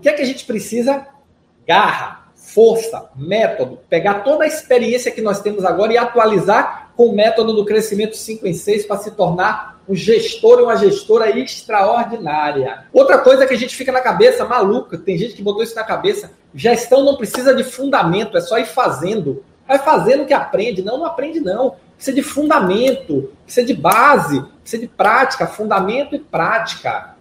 que é que a gente precisa? Garra, força, método, pegar toda a experiência que nós temos agora e atualizar com o método do crescimento 5 em 6 para se tornar um gestor e uma gestora extraordinária. Outra coisa que a gente fica na cabeça, maluca, tem gente que botou isso na cabeça, gestão não precisa de fundamento, é só ir fazendo. Vai fazendo que aprende. Não, não aprende não. Precisa de fundamento, precisa de base, precisa de prática, fundamento e prática.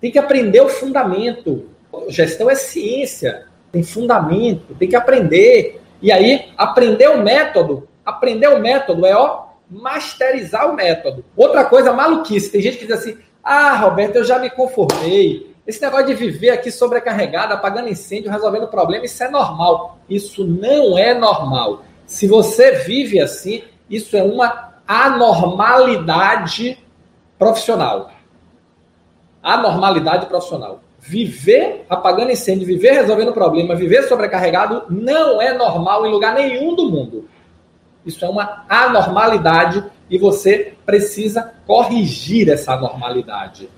Tem que aprender o fundamento. Gestão é ciência, tem fundamento, tem que aprender. E aí, aprender o método, aprender o método é, ó, masterizar o método. Outra coisa, maluquice. Tem gente que diz assim, ah, Roberto, eu já me conformei. Esse negócio de viver aqui sobrecarregado, apagando incêndio, resolvendo problema, isso é normal. Isso não é normal. Se você vive assim, isso é uma anormalidade profissional anormalidade profissional. Viver apagando incêndio, viver resolvendo problema, viver sobrecarregado não é normal em lugar nenhum do mundo. Isso é uma anormalidade e você precisa corrigir essa anormalidade.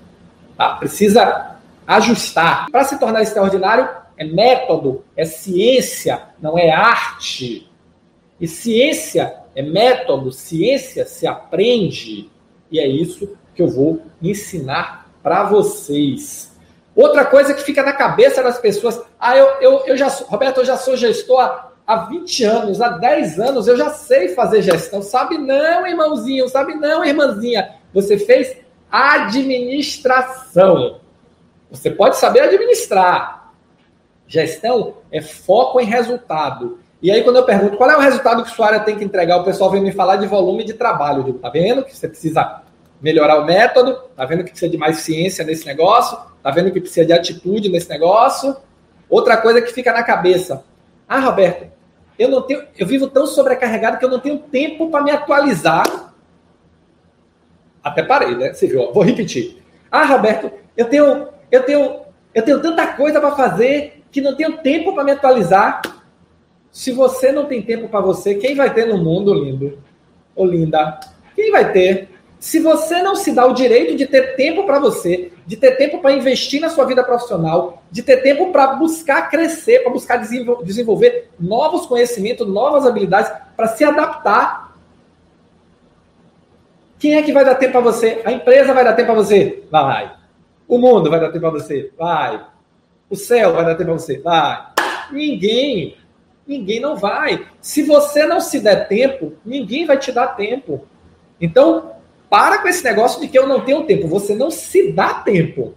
Tá? Precisa ajustar. Para se tornar extraordinário, é método, é ciência, não é arte. E ciência é método, ciência se aprende. E é isso que eu vou ensinar para vocês. Outra coisa que fica na cabeça das pessoas, ah, eu, eu, eu já, Roberto, eu já sou gestor há, há 20 anos, há 10 anos, eu já sei fazer gestão. Sabe não, irmãozinho, sabe não, irmãzinha. Você fez administração. Você pode saber administrar. Gestão é foco em resultado. E aí, quando eu pergunto qual é o resultado que sua área tem que entregar, o pessoal vem me falar de volume de trabalho. Eu digo, tá vendo que você precisa melhorar o método, tá vendo que precisa de mais ciência nesse negócio, tá vendo que precisa de atitude nesse negócio. Outra coisa que fica na cabeça. Ah, Roberto, eu não tenho, eu vivo tão sobrecarregado que eu não tenho tempo para me atualizar. Até parei, né? Você viu? Vou repetir. Ah, Roberto, eu tenho, eu tenho, eu tenho tanta coisa para fazer que não tenho tempo para me atualizar. Se você não tem tempo para você, quem vai ter no mundo, lindo? Ou linda? Quem vai ter? Se você não se dá o direito de ter tempo para você, de ter tempo para investir na sua vida profissional, de ter tempo para buscar crescer, para buscar desenvolver novos conhecimentos, novas habilidades, para se adaptar, quem é que vai dar tempo para você? A empresa vai dar tempo para você? Vai. O mundo vai dar tempo para você? Vai. O céu vai dar tempo para você? Vai. Ninguém. Ninguém não vai. Se você não se der tempo, ninguém vai te dar tempo. Então, para com esse negócio de que eu não tenho tempo. Você não se dá tempo.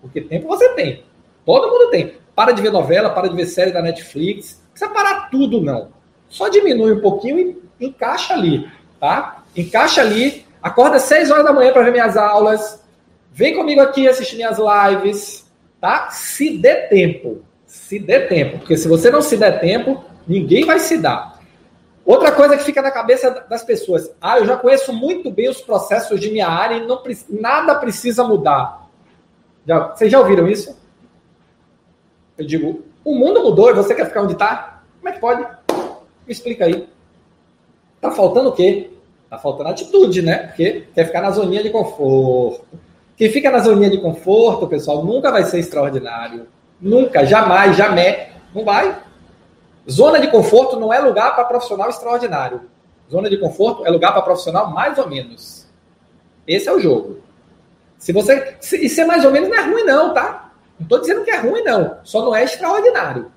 Porque tempo você tem. Todo mundo tem. Para de ver novela, para de ver série da Netflix. Não precisa parar tudo, não. Só diminui um pouquinho e encaixa ali, tá? Encaixa ali. Acorda às 6 horas da manhã para ver minhas aulas. Vem comigo aqui assistir minhas lives, tá? Se dê tempo. Se dê tempo. Porque se você não se der tempo, ninguém vai se dar. Outra coisa que fica na cabeça das pessoas, ah, eu já conheço muito bem os processos de minha área e não, nada precisa mudar. Já, vocês já ouviram isso? Eu digo, o mundo mudou e você quer ficar onde está? Como é que pode? Me explica aí. Tá faltando o quê? Tá faltando atitude, né? Porque quer ficar na zoninha de conforto. Quem fica na zoninha de conforto, pessoal, nunca vai ser extraordinário. Nunca, jamais, jamais. Não vai. Zona de conforto não é lugar para profissional extraordinário. Zona de conforto é lugar para profissional mais ou menos. Esse é o jogo. Se você. Se, e ser mais ou menos não é ruim, não, tá? Não estou dizendo que é ruim, não. Só não é extraordinário.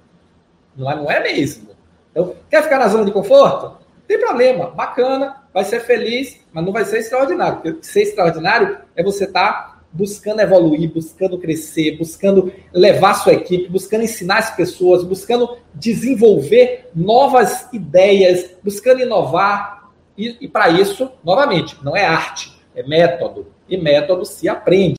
Não é, não é mesmo. Então, quer ficar na zona de conforto? Tem problema. Bacana, vai ser feliz, mas não vai ser extraordinário. Porque ser extraordinário é você estar tá buscando evoluir, buscando crescer, buscando levar sua equipe, buscando ensinar as pessoas, buscando desenvolver novas ideias, buscando inovar. E, e para isso, novamente, não é arte, é método. E método se aprende.